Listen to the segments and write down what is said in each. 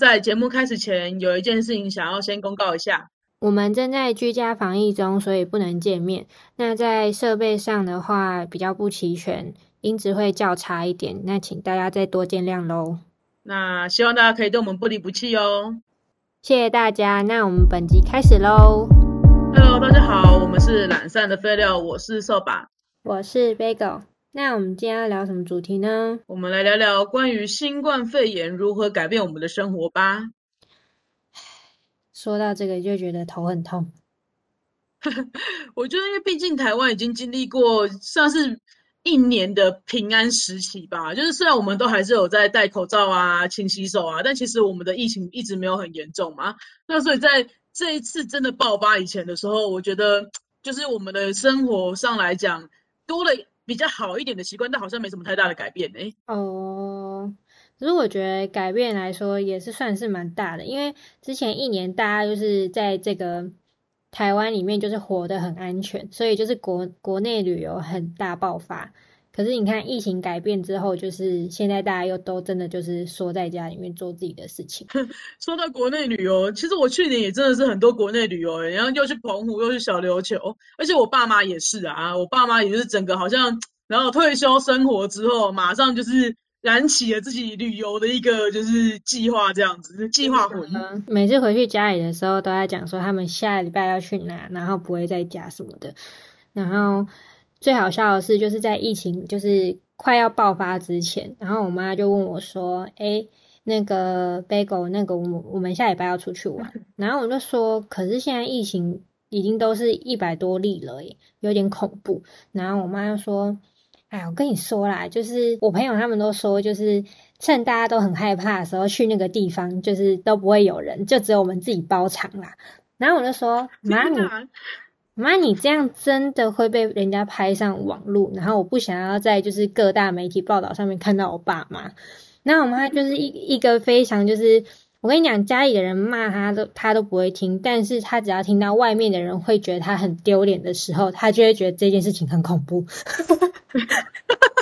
在节目开始前，有一件事情想要先公告一下。我们正在居家防疫中，所以不能见面。那在设备上的话，比较不齐全，音质会较差一点。那请大家再多见谅喽。那希望大家可以对我们不离不弃哦。谢谢大家。那我们本集开始喽。Hello，大家好，我们是懒散的废料，我是扫把，我是 Bagel。那我们今天要聊什么主题呢？我们来聊聊关于新冠肺炎如何改变我们的生活吧。说到这个就觉得头很痛。我觉得，因为毕竟台湾已经经历过算是一年的平安时期吧。就是虽然我们都还是有在戴口罩啊、勤洗手啊，但其实我们的疫情一直没有很严重嘛。那所以在这一次真的爆发以前的时候，我觉得就是我们的生活上来讲多了比较好一点的习惯，但好像没什么太大的改变诶。哦。可是我觉得改变来说也是算是蛮大的，因为之前一年大家就是在这个台湾里面就是活得很安全，所以就是国国内旅游很大爆发。可是你看疫情改变之后，就是现在大家又都真的就是缩在家里面做自己的事情。说到国内旅游，其实我去年也真的是很多国内旅游，然后又去澎湖，又去小琉球，而且我爸妈也是啊，我爸妈也是整个好像，然后退休生活之后，马上就是。燃起了自己旅游的一个就是计划，这样子计划魂。每次回去家里的时候，都在讲说他们下礼拜要去哪，然后不会在家什么的。然后最好笑的是，就是在疫情就是快要爆发之前，然后我妈就问我说：“哎，那个 Bagel，那个我我们下礼拜要出去玩。”然后我就说：“可是现在疫情已经都是一百多例了，耶有点恐怖。”然后我妈就说。哎，我跟你说啦，就是我朋友他们都说，就是趁大家都很害怕的时候去那个地方，就是都不会有人，就只有我们自己包场啦。然后我就说，妈你妈你这样真的会被人家拍上网络，然后我不想要在就是各大媒体报道上面看到我爸妈。那我妈就是一一个非常就是。我跟你讲，家里的人骂他都他都不会听，但是他只要听到外面的人会觉得他很丢脸的时候，他就会觉得这件事情很恐怖。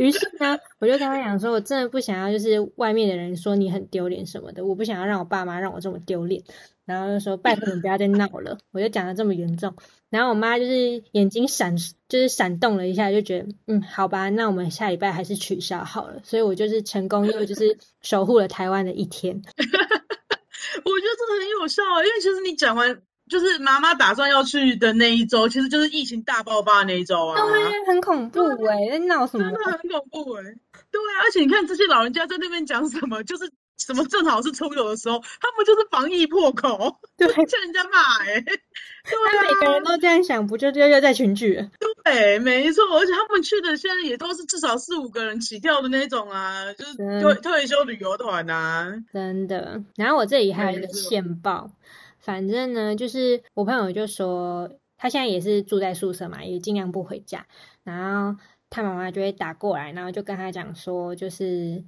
于是呢，我就跟他讲说，我真的不想要，就是外面的人说你很丢脸什么的，我不想要让我爸妈让我这么丢脸。然后就说拜托你不要再闹了，我就讲的这么严重。然后我妈就是眼睛闪，就是闪动了一下，就觉得嗯，好吧，那我们下礼拜还是取消好了。所以我就是成功又就是守护了台湾的一天。我觉得真的很有效啊，因为其实你讲完，就是妈妈打算要去的那一周，其实就是疫情大爆发那一周啊。对，很恐怖哎，在闹什么？真的很恐怖哎。对啊，而且你看这些老人家在那边讲什么，就是。什么正好是出游的时候，他们就是防疫破口，对，欠人家骂哎，对啊，每个人都这样想，不就就又在群聚？对，没错，而且他们去的现在也都是至少四五个人起跳的那种啊，就是退退休旅游团啊，真的。然后我这里还有一个线报，反正呢，就是我朋友就说，他现在也是住在宿舍嘛，也尽量不回家，然后他妈妈就会打过来，然后就跟他讲说，就是。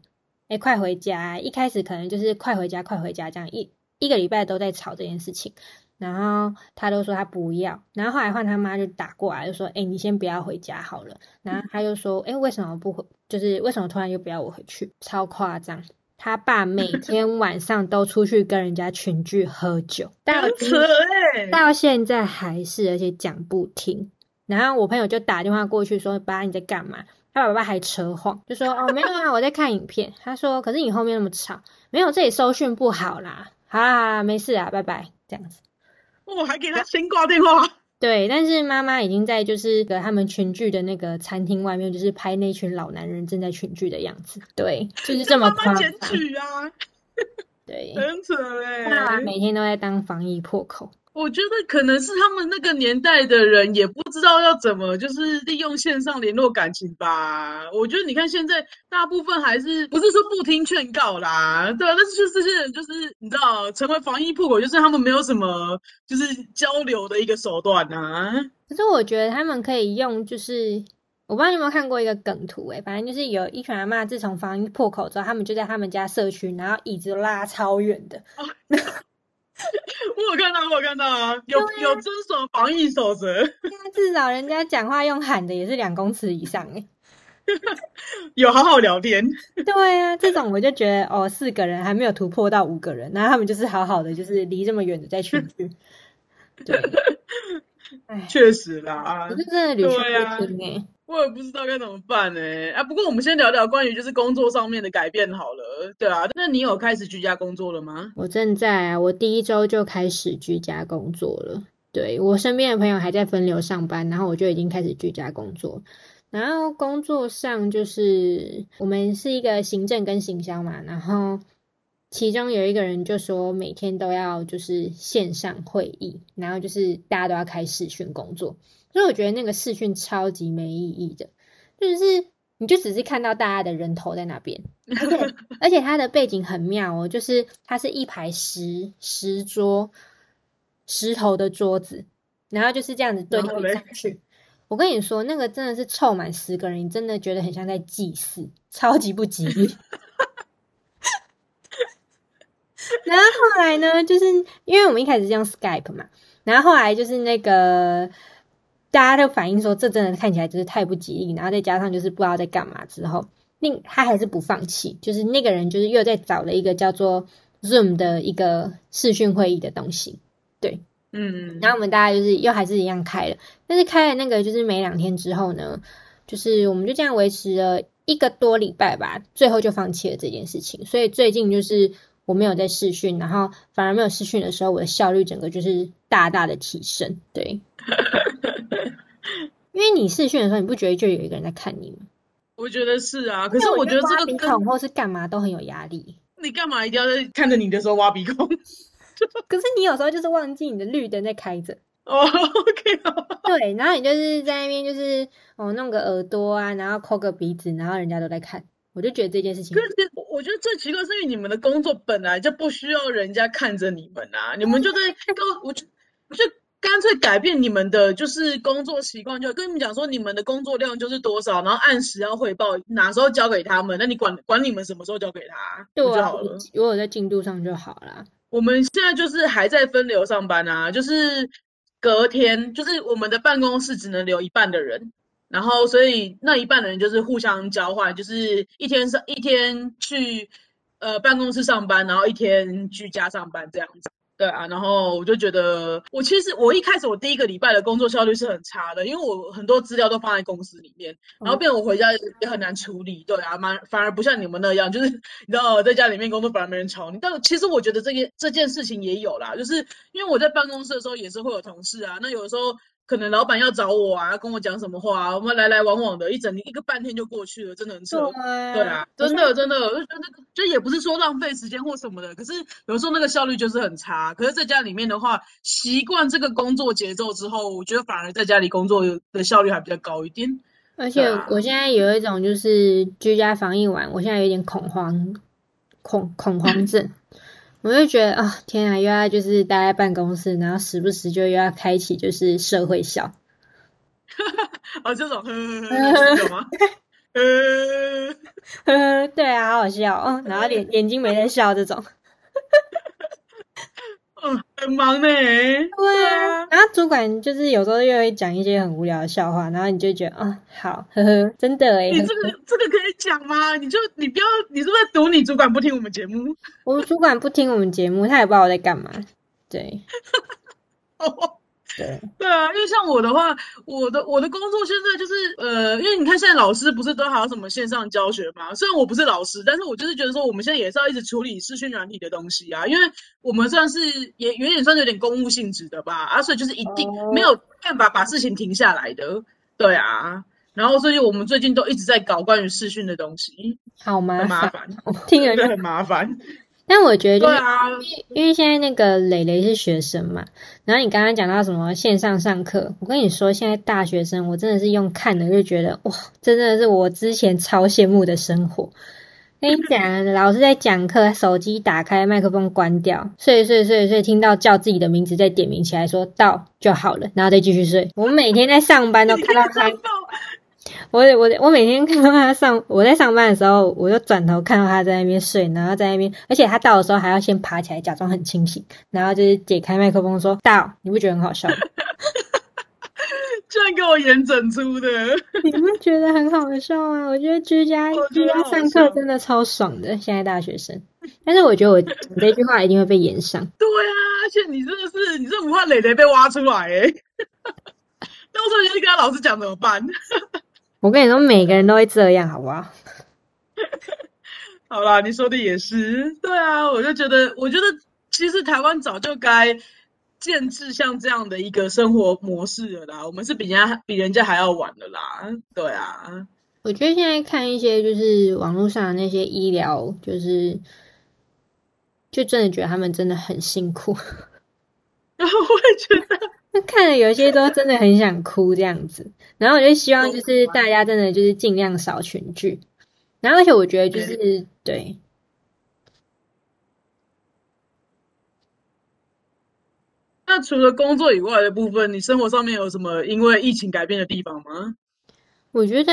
哎，快回家！一开始可能就是快回家，快回家这样一一个礼拜都在吵这件事情，然后他都说他不要，然后后来换他妈就打过来，就说：“哎，你先不要回家好了。”然后他就说：“哎，为什么不回？就是为什么突然又不要我回去？超夸张！他爸每天晚上都出去跟人家群聚喝酒，到到现在还是，而且讲不听。然后我朋友就打电话过去说：‘爸，你在干嘛？’他爸爸还扯谎，就说哦没有啊，我在看影片。他说，可是你后面那么吵，没有这里收讯不好啦。好啦，没事啊，拜拜，这样子。我还给他先挂电话。对，但是妈妈已经在就是他们群聚的那个餐厅外面，就是拍那群老男人正在群聚的样子。对，就是这么夸张。啊。对，很扯哎。爸爸每天都在当防疫破口。我觉得可能是他们那个年代的人也不知道要怎么就是利用线上联络感情吧。我觉得你看现在大部分还是不是说不听劝告啦，对啊，但是就这些人就是你知道成为防疫破口，就是他们没有什么就是交流的一个手段啊。可是我觉得他们可以用，就是我不知道你有没有看过一个梗图诶，反正就是有一群阿妈自从防疫破口之后，他们就在他们家社区，然后椅子拉超远的。我有看到，我有看到啊，有有遵守防疫守则。至少人家讲话用喊的也是两公尺以上哎。有好好聊天。对啊，这种我就觉得哦，四个人还没有突破到五个人，然后他们就是好好的，就是离这么远的在群聚。对，哎，确实啦，可是真的旅行不听哎。我也不知道该怎么办呢。啊，不过我们先聊聊关于就是工作上面的改变好了。对啊，那你有开始居家工作了吗？我正在啊，我第一周就开始居家工作了。对我身边的朋友还在分流上班，然后我就已经开始居家工作。然后工作上就是我们是一个行政跟行销嘛，然后其中有一个人就说每天都要就是线上会议，然后就是大家都要开视讯工作。所以我觉得那个视讯超级没意义的，就是你就只是看到大家的人头在那边，而且它的背景很妙哦，就是它是一排石石桌，石头的桌子，然后就是这样子堆叠上去。我跟你说，那个真的是凑满十个人，你真的觉得很像在祭祀，超级不吉利。然后后来呢，就是因为我们一开始是用 Skype 嘛，然后后来就是那个。大家都反映说，这真的看起来就是太不吉利，然后再加上就是不知道在干嘛之后，那他还是不放弃，就是那个人就是又在找了一个叫做 Zoom 的一个视讯会议的东西，对，嗯，然后我们大家就是又还是一样开了，但是开了那个就是没两天之后呢，就是我们就这样维持了一个多礼拜吧，最后就放弃了这件事情，所以最近就是我没有在视讯，然后反而没有视讯的时候，我的效率整个就是大大的提升，对。因为你视讯的时候，你不觉得就有一个人在看你吗？我觉得是啊，可是我觉得这个鼻孔或是干嘛都很有压力。你干嘛一定要在看着你的时候挖鼻孔？可是你有时候就是忘记你的绿灯在开着。哦，OK。对，然后你就是在那边就是哦弄个耳朵啊，然后抠个鼻子，然后人家都在看，我就觉得这件事情。可是我觉得最奇怪是因为你们的工作本来就不需要人家看着你们啊，你们就在高，我就就。干脆改变你们的就是工作习惯，就跟你们讲说，你们的工作量就是多少，然后按时要汇报，哪时候交给他们，那你管管你们什么时候交给他，对就好了。如果在进度上就好了。我们现在就是还在分流上班啊，就是隔天就是我们的办公室只能留一半的人，然后所以那一半的人就是互相交换，就是一天上一天去呃办公室上班，然后一天居家上班这样子。对啊，然后我就觉得，我其实我一开始我第一个礼拜的工作效率是很差的，因为我很多资料都放在公司里面，然后变我回家也很难处理。对啊，蛮反而不像你们那样，就是你知道在家里面工作反而没人吵你。但其实我觉得这件这件事情也有啦，就是因为我在办公室的时候也是会有同事啊，那有的时候。可能老板要找我啊，要跟我讲什么话，啊我们来来往往的，一整一个半天就过去了，真的很扯。对啊，真的真的，我就觉得就也不是说浪费时间或什么的，可是有时候那个效率就是很差。可是在家里面的话，习惯这个工作节奏之后，我觉得反而在家里工作的效率还比较高一点。而且我现在有一种就是居家防疫完，我现在有点恐慌恐恐慌症。我就觉得啊，天啊，又要就是待在办公室，然后时不时就又要开启就是社会笑，哦，这种呵呵有吗？呵 呵，对啊，好好笑哦，然后眼眼睛没在笑这种。嗯，很忙呢。对啊，然后主管就是有时候又会讲一些很无聊的笑话，然后你就觉得啊，好，呵呵，真的哎。你这个这个可以讲吗？你就你不要，你是不是在赌你主管不听我们节目？我主管不听我们节目，他也不知道我在干嘛。对。对对啊，因为像我的话，我的我的工作现在就是呃，因为你看现在老师不是都还有什么线上教学嘛？虽然我不是老师，但是我就是觉得说，我们现在也是要一直处理视讯软体的东西啊，因为我们算是也有点算有点公务性质的吧，啊，所以就是一定没有办法把事情停下来的，对啊，然后所以我们最近都一直在搞关于视讯的东西，好麻烦，听着就很麻烦。但我觉得，对啊，因为现在那个磊磊是学生嘛，然后你刚刚讲到什么线上上课，我跟你说，现在大学生我真的是用看的就觉得哇，真的是我之前超羡慕的生活。跟你讲，老师在讲课，手机打开，麦克风关掉，睡睡睡睡，听到叫自己的名字再点名起来，说到就好了，然后再继续睡。我们每天在上班都看到他。我我我每天看到他上，我在上班的时候，我就转头看到他在那边睡，然后在那边，而且他到的时候还要先爬起来，假装很清醒，然后就是解开麦克风说到，你不觉得很好笑吗？居然给我演整出的，你不觉得很好笑吗？我觉得居家居家上课真的超爽的，现在大学生。但是我觉得我讲这句话一定会被演上。对啊，而且你真的是，你这不怕磊磊被挖出来哎？到时候你去跟他老师讲怎么办？我跟你说，每个人都会这样，好不好？好啦，你说的也是。对啊，我就觉得，我觉得其实台湾早就该。建制像这样的一个生活模式了啦，我们是比人家比人家还要晚的啦，对啊。我觉得现在看一些就是网络上的那些医疗，就是就真的觉得他们真的很辛苦。然 后我也觉得，那看了有些都真的很想哭这样子。然后我就希望就是大家真的就是尽量少群聚。然后而且我觉得就是对。那除了工作以外的部分，你生活上面有什么因为疫情改变的地方吗？我觉得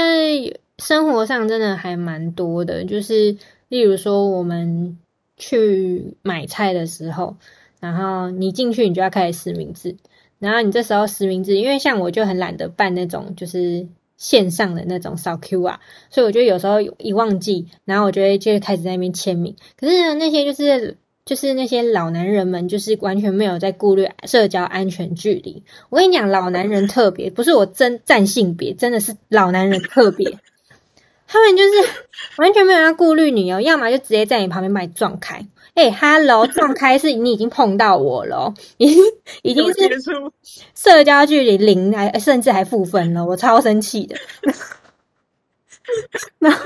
生活上真的还蛮多的，就是例如说我们去买菜的时候，然后你进去你就要开始实名制，然后你这时候实名制，因为像我就很懒得办那种就是线上的那种扫 Q 啊，所以我觉得有时候一忘记，然后我就会就开始在那边签名，可是那些就是。就是那些老男人们，就是完全没有在顾虑社交安全距离。我跟你讲，老男人特别，不是我真占性别，真的是老男人特别。他们就是完全没有要顾虑你哦，要么就直接在你旁边把你撞开。哎，Hello，撞开是你已经碰到我了，已经已经是社交距离零，还甚至还负分了，我超生气的。那。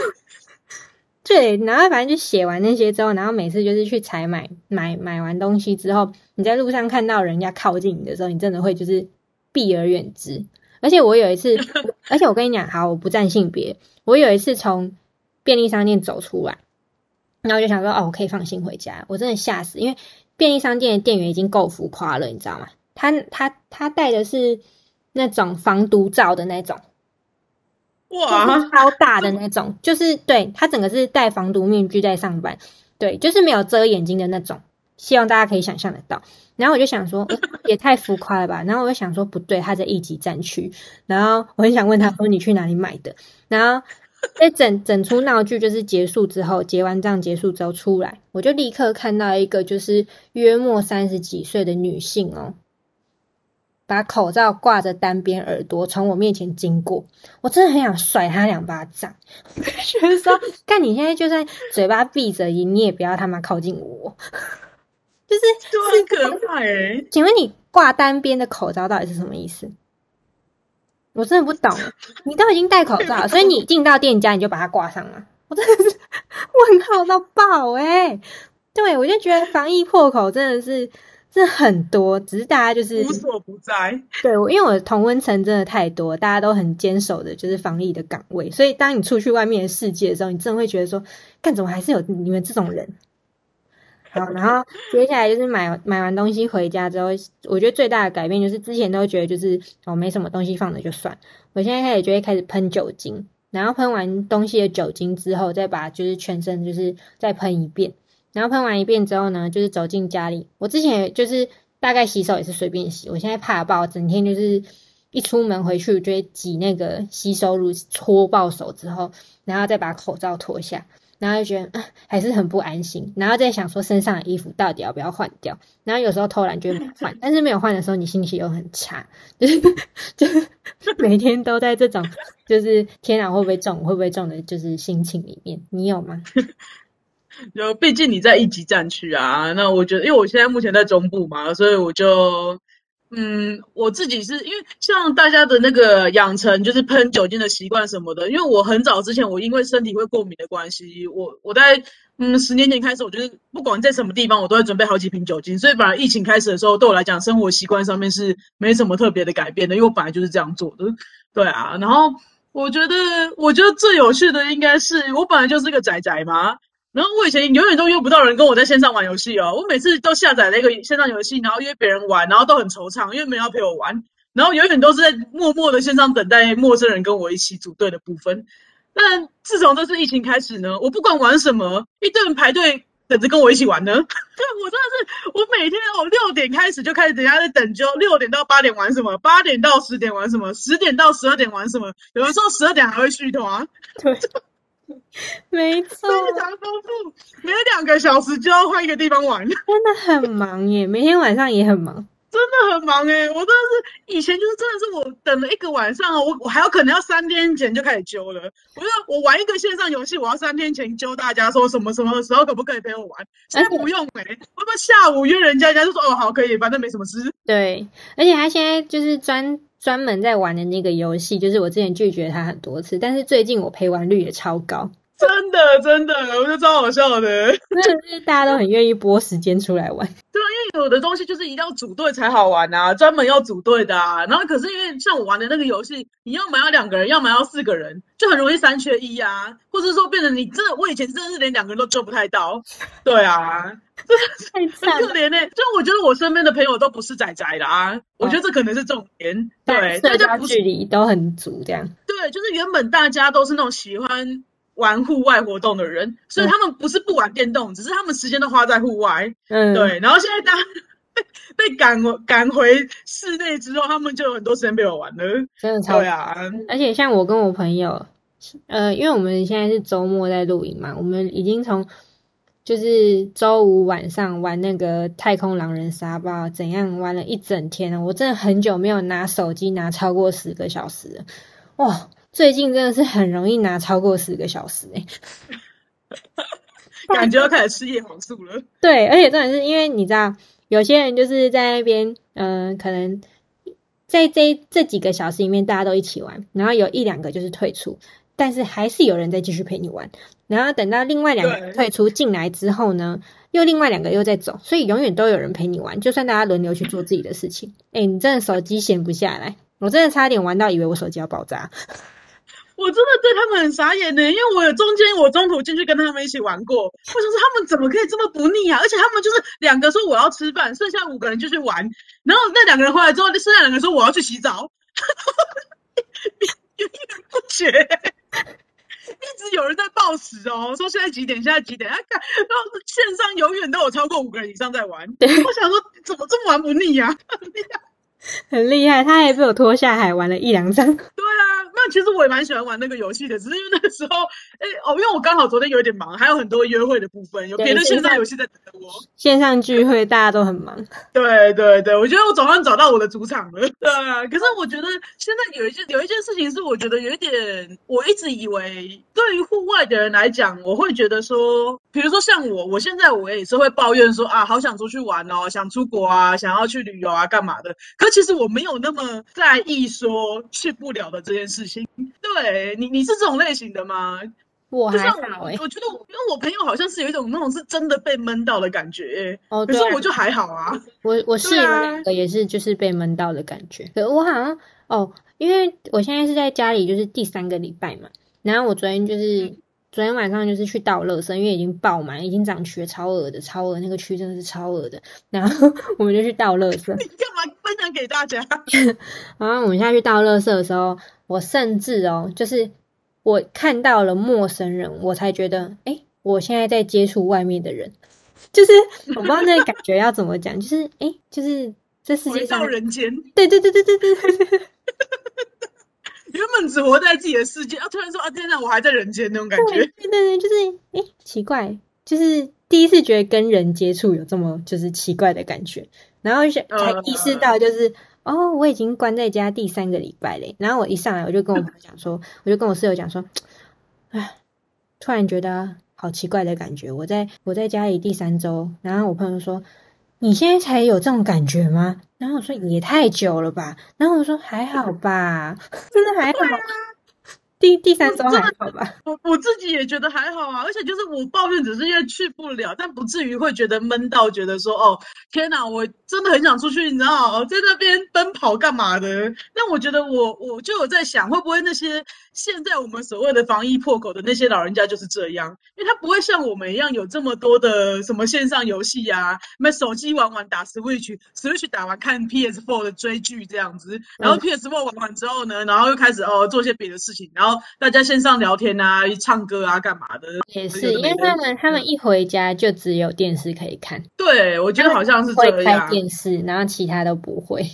对，然后反正就写完那些之后，然后每次就是去采买买买完东西之后，你在路上看到人家靠近你的时候，你真的会就是避而远之。而且我有一次，而且我跟你讲，好，我不占性别，我有一次从便利商店走出来，然后我就想说，哦，我可以放心回家。我真的吓死，因为便利商店的店员已经够浮夸了，你知道吗？他他他戴的是那种防毒罩的那种。哇，超大的那种，就是对他整个是戴防毒面具在上班，对，就是没有遮眼睛的那种，希望大家可以想象得到。然后我就想说，也太浮夸了吧。然后我就想说，不对，他在一级战区。然后我很想问他说，你去哪里买的？然后 在整整出闹剧就是结束之后，结完账结束之后出来，我就立刻看到一个就是约莫三十几岁的女性哦。把口罩挂着单边耳朵从我面前经过，我真的很想甩他两巴掌。觉得说，看你现在就算嘴巴闭着，你也不要他妈靠近我。就是很可怕哎！请问你挂单边的口罩到底是什么意思？我真的不懂。你都已经戴口罩，所以你进到店家你就把它挂上了。我真的是问号到爆哎！对我就觉得防疫破口真的是。这很多，只是大家就是无所不在。对，因为我的同温层真的太多，大家都很坚守的，就是防疫的岗位。所以当你出去外面的世界的时候，你真的会觉得说，干怎么还是有你们这种人？好，然后接下来就是买买完东西回家之后，我觉得最大的改变就是之前都觉得就是哦没什么东西放的就算，我现在开始就会开始喷酒精，然后喷完东西的酒精之后，再把就是全身就是再喷一遍。然后喷完一遍之后呢，就是走进家里。我之前就是大概洗手也是随便洗，我现在怕爆，整天就是一出门回去就会挤那个洗手乳搓爆手之后，然后再把口罩脱下，然后就觉得还是很不安心，然后再想说身上的衣服到底要不要换掉。然后有时候偷懒就没换，但是没有换的时候你心情又很差，就是 就是 每天都在这种就是天哪会不会中会不会中的就是心情里面，你有吗？就毕竟你在一级战区啊，那我觉得，因为我现在目前在中部嘛，所以我就，嗯，我自己是因为像大家的那个养成就是喷酒精的习惯什么的，因为我很早之前我因为身体会过敏的关系，我我在嗯十年前开始，我就是不管在什么地方，我都会准备好几瓶酒精，所以本来疫情开始的时候，对我来讲生活习惯上面是没什么特别的改变的，因为我本来就是这样做的，对啊，然后我觉得我觉得最有趣的应该是我本来就是个宅宅嘛。然后我以前永远都约不到人跟我在线上玩游戏哦，我每次都下载了一个线上游戏，然后约别人玩，然后都很惆怅，因为没人要陪我玩，然后永远都是在默默的线上等待陌生人跟我一起组队的部分。但自从这次疫情开始呢，我不管玩什么，一堆人排队等着跟我一起玩呢？对 我真的是，我每天哦六点开始就开始等下在等就六点到八点玩什么，八点到十点玩什么，十点到十二点玩什么，有的时候十二点还会续团，对，没错，非常丰富，每两个小时就要换一个地方玩，真的很忙耶，每天晚上也很忙。真的很忙哎，我真的是以前就是真的是我等了一个晚上哦，我我还有可能要三天前就开始揪了。我说我玩一个线上游戏，我要三天前揪大家说什么什么时候可不可以陪我玩？现在不用哎，我们下午约人家，人家就说哦好可以，反正没什么事。对，而且他现在就是专专门在玩的那个游戏，就是我之前拒绝他很多次，但是最近我陪玩率也超高。真的真的，我觉得超好笑的。真的是大家都很愿意拨时间出来玩。对啊，因为有的东西就是一定要组队才好玩啊，专门要组队的啊。然后可是因为像我玩的那个游戏，你要么要两个人，要么要四个人，就很容易三缺一啊。或者说变成你真的，我以前真的是连两个人都做不太到。对啊，真的很可怜呢。就我觉得我身边的朋友都不是仔仔的啊，我觉得这可能是重点。对，大家距离都很足，这样。对，就是原本大家都是那种喜欢。玩户外活动的人，所以他们不是不玩电动，只是他们时间都花在户外。嗯，对。然后现在大家 被被赶赶回室内之后，他们就有很多时间被我玩了。真的超对啊！而且像我跟我朋友，呃，因为我们现在是周末在露营嘛，我们已经从就是周五晚上玩那个太空狼人杀吧，怎样玩了一整天了。我真的很久没有拿手机拿超过十个小时了，哇！最近真的是很容易拿超过十个小时哎，感觉要开始吃叶黄素了。对，而且重点是因为你知道，有些人就是在那边，嗯，可能在这这几个小时里面大家都一起玩，然后有一两个就是退出，但是还是有人在继续陪你玩。然后等到另外两个退出进来之后呢，又另外两个又在走，所以永远都有人陪你玩，就算大家轮流去做自己的事情。哎，你真的手机闲不下来，我真的差点玩到以为我手机要爆炸。我真的对他们很傻眼呢，因为我有中间我中途进去跟他们一起玩过，我想说他们怎么可以这么不腻啊？而且他们就是两个说我要吃饭，剩下五个人就去玩，然后那两个人回来之后，剩下两个人说我要去洗澡，源源不绝，一直有人在报时哦，说现在几点？现在几点？看，然后线上永远都有超过五个人以上在玩，我想说怎么这么玩不腻呀？很厉害，他还被我拖下海玩了一两张。对啊，那其实我也蛮喜欢玩那个游戏的，只是因为那个时候，哎哦，因为我刚好昨天有点忙，还有很多约会的部分，有别的线上游戏在等我。线上聚会大家都很忙。对对对，我觉得我总算找到我的主场了。对啊，可是我觉得现在有一件有一件事情是，我觉得有一点，我一直以为对于户外的人来讲，我会觉得说，比如说像我，我现在我也是会抱怨说啊，好想出去玩哦，想出国啊，想要去旅游啊，干嘛的？可其实我没有那么在意说去不了的这件事情。对你，你是这种类型的吗？我还好哎，我觉得我，因为我朋友好像是有一种那种是真的被闷到的感觉。哦，可是我就还好啊。我我室友两个也是，就是被闷到的感觉。可我好像哦，因为我现在是在家里，就是第三个礼拜嘛。然后我昨天就是。昨天晚上就是去倒垃圾，因为已经爆满，已经长蛆，超恶的，超恶，那个蛆真的是超恶的。然后我们就去倒垃圾。你干嘛分享给大家？然后我们下去倒垃圾的时候，我甚至哦，就是我看到了陌生人，我才觉得，哎，我现在在接触外面的人，就是我不知道那个感觉要怎么讲，就是哎，就是这世界上人间，对对对对对对对。原本只活在自己的世界，啊，突然说啊，天哪，我还在人间那种感觉。对对对，就是哎，奇怪，就是第一次觉得跟人接触有这么就是奇怪的感觉，然后才意识到就是哦，我已经关在家第三个礼拜嘞。然后我一上来我就跟我朋友讲说，我就跟我室友讲说，哎，突然觉得好奇怪的感觉。我在我在家里第三周，然后我朋友说。你现在才有这种感觉吗？然后我说也太久了吧。然后我说还好吧，真的还好。第第三周还好吧？我我自己也觉得还好啊，而且就是我抱怨只是因为去不了，但不至于会觉得闷到觉得说哦天哪，我真的很想出去，你知道在那边奔跑干嘛的？但我觉得我我就有在想，会不会那些现在我们所谓的防疫破口的那些老人家就是这样，因为他不会像我们一样有这么多的什么线上游戏啊，什么手机玩玩打 Switch，Switch 打完看 PS4 的追剧这样子，然后 PS4 玩完之后呢，然后又开始哦做些别的事情，然后。后大家线上聊天啊、唱歌啊、干嘛的。也是，因为他们他们一回家就只有电视可以看。对，我觉得好像是这样。会开电视，然后其他都不会。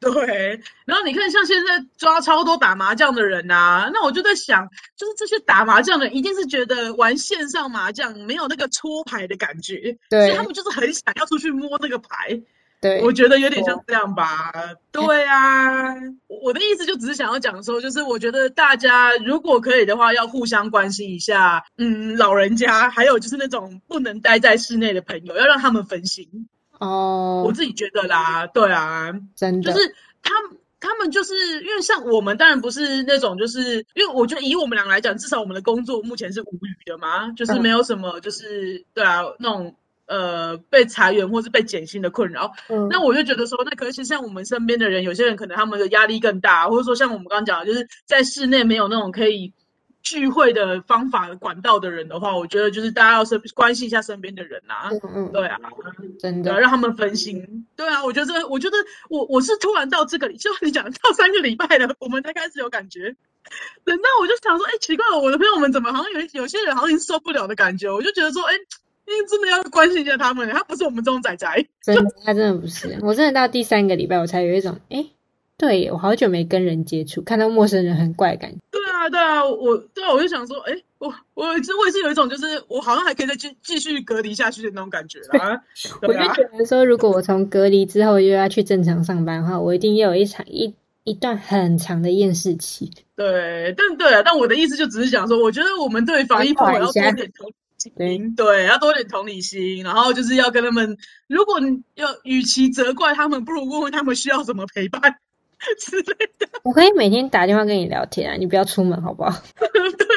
对，然后你看，像现在抓超多打麻将的人呐，那我就在想，就是这些打麻将的，一定是觉得玩线上麻将没有那个搓牌的感觉，所以他们就是很想要出去摸那个牌。对，我觉得有点像这样吧。对啊，我的意思就只是想要讲说，就是我觉得大家如果可以的话，要互相关心一下，嗯，老人家，还有就是那种不能待在室内的朋友，要让他们分心。哦，我自己觉得啦，对啊，真的，就是他他们就是因为像我们，当然不是那种，就是因为我觉得以我们俩来讲，至少我们的工作目前是无语的嘛，就是没有什么，就是对啊，那种呃被裁员或是被减薪的困扰。嗯，那我就觉得说，那可是像我们身边的人，有些人可能他们的压力更大，或者说像我们刚刚讲的，就是在室内没有那种可以。聚会的方法管道的人的话，我觉得就是大家要身关心一下身边的人啊。嗯嗯，对啊，真的让他们分心。对啊，我觉得，我觉得我我是突然到这个里，就你讲到三个礼拜了，我们才开始有感觉。等到我就想说，哎，奇怪了，我的朋友们怎么好像有有些人好像已经受不了的感觉？我就觉得说，哎，因为真的要关心一下他们，他不是我们这种仔仔。真的，他真的不是。我真的到第三个礼拜，我才有一种，哎。对，我好久没跟人接触，看到陌生人很怪感觉。对啊，对啊，我对啊，我就想说，哎，我我我也是有一种，就是我好像还可以再继继续隔离下去的那种感觉 啊。我就觉得说，如果我从隔离之后又要去正常上班的话，我一定又有一场一一段很长的厌世期。对，但对啊，但我的意思就只是想说，我觉得我们对防疫朋友要多点同对，要多点同理心，然后就是要跟他们，如果你要与其责怪他们，不如问问他们需要什么陪伴。之类的，我可以每天打电话跟你聊天啊，你不要出门好不好？对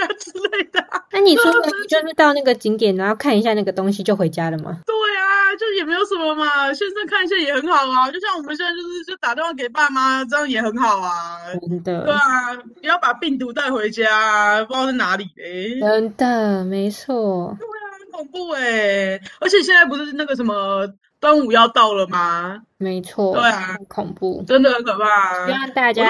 啊，之类的。那你出门就是到那个景点，然后看一下那个东西就回家了吗？对啊，就也没有什么嘛，线上看一下也很好啊。就像我们现在就是就打电话给爸妈，这样也很好啊。真的。对啊，不要把病毒带回家，不知道是哪里嘞。真的，没错。对啊，很恐怖哎，而且现在不是那个什么。端午要到了吗？没错，对啊，恐怖，真的很可怕。希望大家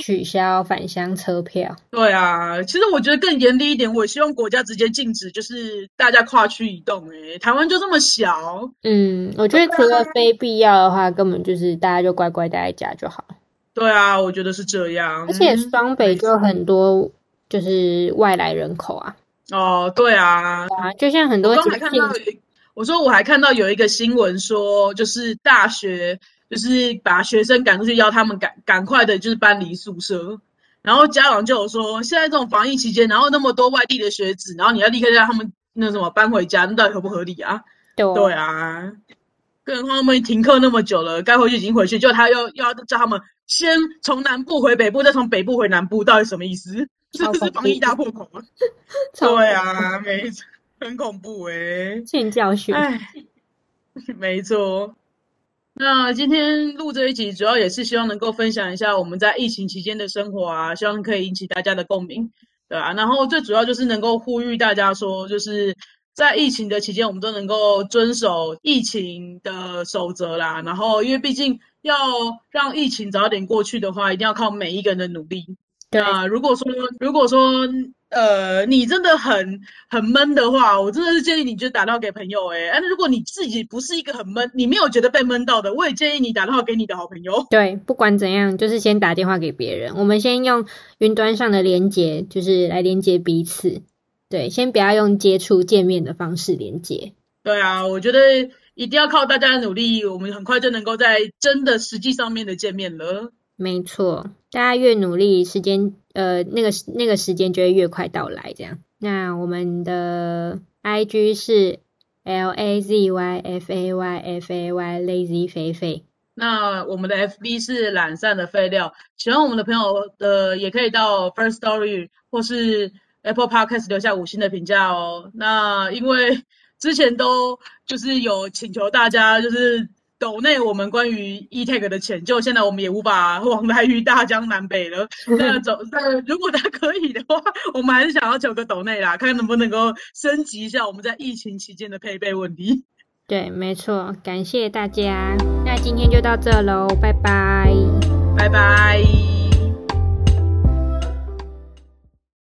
取消返乡车票。对啊，其实我觉得更严厉一点，我希望国家直接禁止，就是大家跨区移动。哎，台湾就这么小。嗯，我觉得除了非必要的话，根本就是大家就乖乖待在家就好。对啊，我觉得是这样。而且双北就很多就是外来人口啊。哦，对啊，啊，就像很多。我说我还看到有一个新闻说，就是大学就是把学生赶出去，要他们赶赶快的，就是搬离宿舍。然后家长就有说，现在这种防疫期间，然后那么多外地的学子，然后你要立刻让他们那什么搬回家，那到底合不合理啊？对啊，更何况他们停课那么久了，该回去已经回去，就他又要叫他们先从南部回北部，再从北部回南部，到底什么意思？这是防疫大破口吗？对啊，没错。很恐怖哎，欠教训。哎，没错。那今天录这一集，主要也是希望能够分享一下我们在疫情期间的生活啊，希望可以引起大家的共鸣，对啊。然后最主要就是能够呼吁大家说，就是在疫情的期间，我们都能够遵守疫情的守则啦。然后，因为毕竟要让疫情早点过去的话，一定要靠每一个人的努力。那如果说，如果说，呃，你真的很很闷的话，我真的是建议你就打电话给朋友。哎，那如果你自己不是一个很闷，你没有觉得被闷到的，我也建议你打电话给你的好朋友。对，不管怎样，就是先打电话给别人。我们先用云端上的连接，就是来连接彼此。对，先不要用接触见面的方式连接。对啊，我觉得一定要靠大家的努力，我们很快就能够在真的实际上面的见面了。没错，大家越努力，时间呃那个那个时间就会越快到来。这样，那我们的 I G 是 L A Z Y F A Y F A Y Lazy 肥肥。那我们的 F B 是懒散的废料。喜欢我们的朋友的也可以到 First Story 或是 Apple Podcast 留下五星的评价哦。那因为之前都就是有请求大家就是。岛内我们关于 e tag 的钱，就现在我们也无法往来于大江南北了。那走，那如果他可以的话，我们还是想要求个岛内啦，看看能不能够升级一下我们在疫情期间的配备问题。对，没错，感谢大家。那今天就到这喽，拜拜，拜拜。